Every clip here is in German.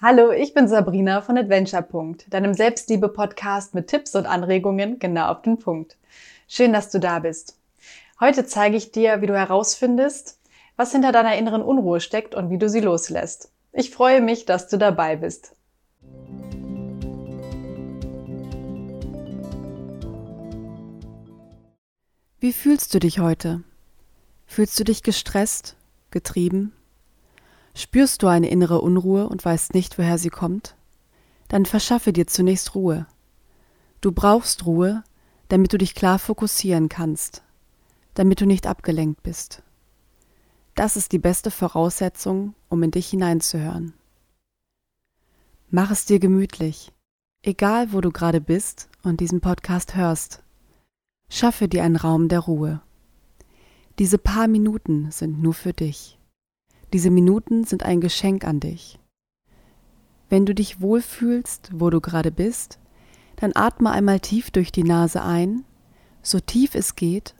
Hallo, ich bin Sabrina von Adventure. deinem Selbstliebe-Podcast mit Tipps und Anregungen genau auf den Punkt. Schön, dass du da bist. Heute zeige ich dir, wie du herausfindest, was hinter deiner inneren Unruhe steckt und wie du sie loslässt. Ich freue mich, dass du dabei bist. Wie fühlst du dich heute? Fühlst du dich gestresst, getrieben, Spürst du eine innere Unruhe und weißt nicht, woher sie kommt? Dann verschaffe dir zunächst Ruhe. Du brauchst Ruhe, damit du dich klar fokussieren kannst, damit du nicht abgelenkt bist. Das ist die beste Voraussetzung, um in dich hineinzuhören. Mach es dir gemütlich, egal wo du gerade bist und diesen Podcast hörst. Schaffe dir einen Raum der Ruhe. Diese paar Minuten sind nur für dich. Diese Minuten sind ein Geschenk an dich. Wenn du dich wohlfühlst, wo du gerade bist, dann atme einmal tief durch die Nase ein, so tief es geht,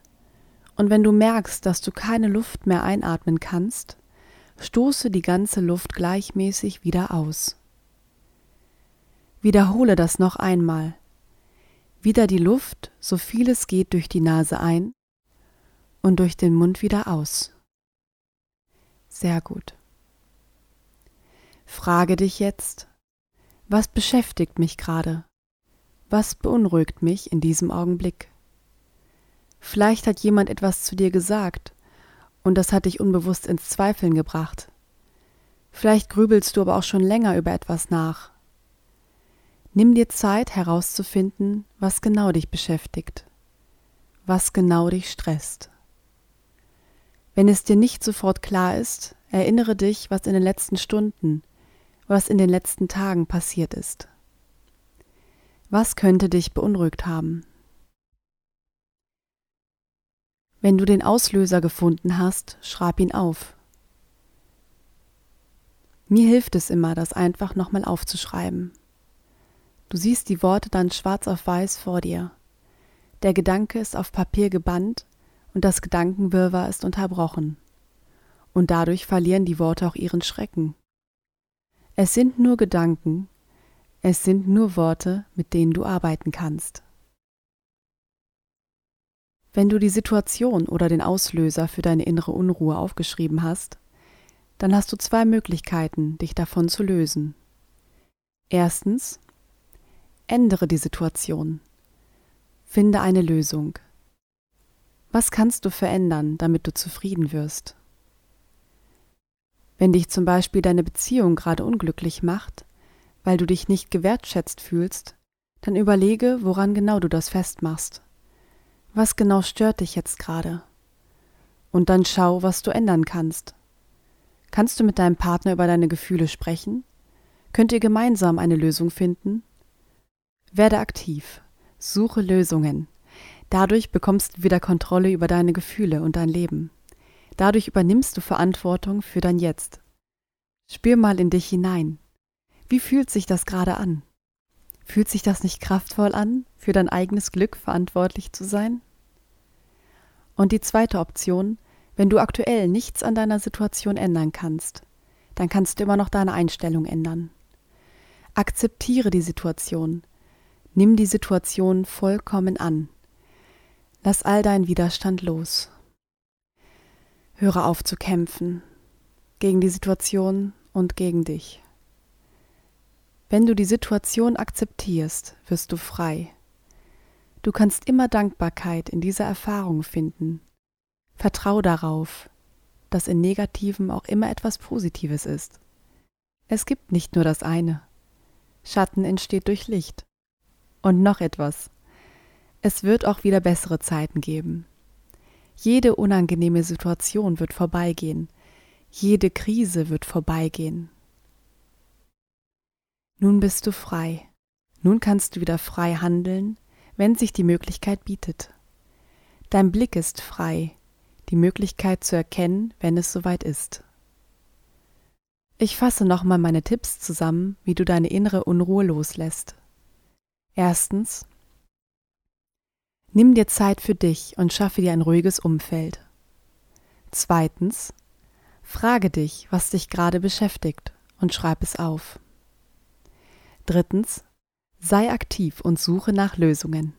und wenn du merkst, dass du keine Luft mehr einatmen kannst, stoße die ganze Luft gleichmäßig wieder aus. Wiederhole das noch einmal. Wieder die Luft, so viel es geht, durch die Nase ein und durch den Mund wieder aus. Sehr gut. Frage dich jetzt, was beschäftigt mich gerade? Was beunruhigt mich in diesem Augenblick? Vielleicht hat jemand etwas zu dir gesagt und das hat dich unbewusst ins Zweifeln gebracht. Vielleicht grübelst du aber auch schon länger über etwas nach. Nimm dir Zeit herauszufinden, was genau dich beschäftigt, was genau dich stresst. Wenn es dir nicht sofort klar ist, erinnere dich, was in den letzten Stunden, was in den letzten Tagen passiert ist. Was könnte dich beunruhigt haben? Wenn du den Auslöser gefunden hast, schreib ihn auf. Mir hilft es immer, das einfach nochmal aufzuschreiben. Du siehst die Worte dann schwarz auf weiß vor dir. Der Gedanke ist auf Papier gebannt und das Gedankenwirrwarr ist unterbrochen. Und dadurch verlieren die Worte auch ihren Schrecken. Es sind nur Gedanken, es sind nur Worte, mit denen du arbeiten kannst. Wenn du die Situation oder den Auslöser für deine innere Unruhe aufgeschrieben hast, dann hast du zwei Möglichkeiten, dich davon zu lösen. Erstens, ändere die Situation. Finde eine Lösung. Was kannst du verändern, damit du zufrieden wirst? Wenn dich zum Beispiel deine Beziehung gerade unglücklich macht, weil du dich nicht gewertschätzt fühlst, dann überlege, woran genau du das festmachst. Was genau stört dich jetzt gerade? Und dann schau, was du ändern kannst. Kannst du mit deinem Partner über deine Gefühle sprechen? Könnt ihr gemeinsam eine Lösung finden? Werde aktiv. Suche Lösungen. Dadurch bekommst du wieder Kontrolle über deine Gefühle und dein Leben. Dadurch übernimmst du Verantwortung für dein Jetzt. Spür mal in dich hinein. Wie fühlt sich das gerade an? Fühlt sich das nicht kraftvoll an, für dein eigenes Glück verantwortlich zu sein? Und die zweite Option, wenn du aktuell nichts an deiner Situation ändern kannst, dann kannst du immer noch deine Einstellung ändern. Akzeptiere die Situation. Nimm die Situation vollkommen an. Lass all deinen Widerstand los. Höre auf zu kämpfen gegen die Situation und gegen dich. Wenn du die Situation akzeptierst, wirst du frei. Du kannst immer Dankbarkeit in dieser Erfahrung finden. Vertrau darauf, dass in Negativen auch immer etwas Positives ist. Es gibt nicht nur das eine. Schatten entsteht durch Licht. Und noch etwas. Es wird auch wieder bessere Zeiten geben. Jede unangenehme Situation wird vorbeigehen. Jede Krise wird vorbeigehen. Nun bist du frei. Nun kannst du wieder frei handeln, wenn sich die Möglichkeit bietet. Dein Blick ist frei, die Möglichkeit zu erkennen, wenn es soweit ist. Ich fasse nochmal meine Tipps zusammen, wie du deine innere Unruhe loslässt. Erstens, Nimm dir Zeit für dich und schaffe dir ein ruhiges Umfeld. Zweitens, frage dich, was dich gerade beschäftigt und schreib es auf. Drittens, sei aktiv und suche nach Lösungen.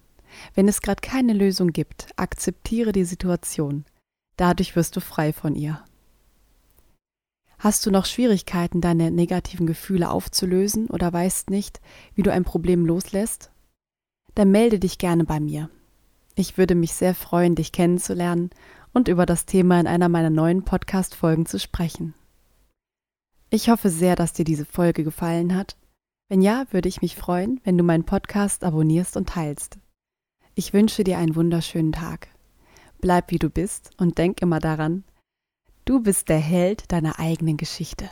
Wenn es gerade keine Lösung gibt, akzeptiere die Situation. Dadurch wirst du frei von ihr. Hast du noch Schwierigkeiten, deine negativen Gefühle aufzulösen oder weißt nicht, wie du ein Problem loslässt? Dann melde dich gerne bei mir. Ich würde mich sehr freuen, dich kennenzulernen und über das Thema in einer meiner neuen Podcast-Folgen zu sprechen. Ich hoffe sehr, dass dir diese Folge gefallen hat. Wenn ja, würde ich mich freuen, wenn du meinen Podcast abonnierst und teilst. Ich wünsche dir einen wunderschönen Tag. Bleib wie du bist und denk immer daran, Du bist der Held deiner eigenen Geschichte.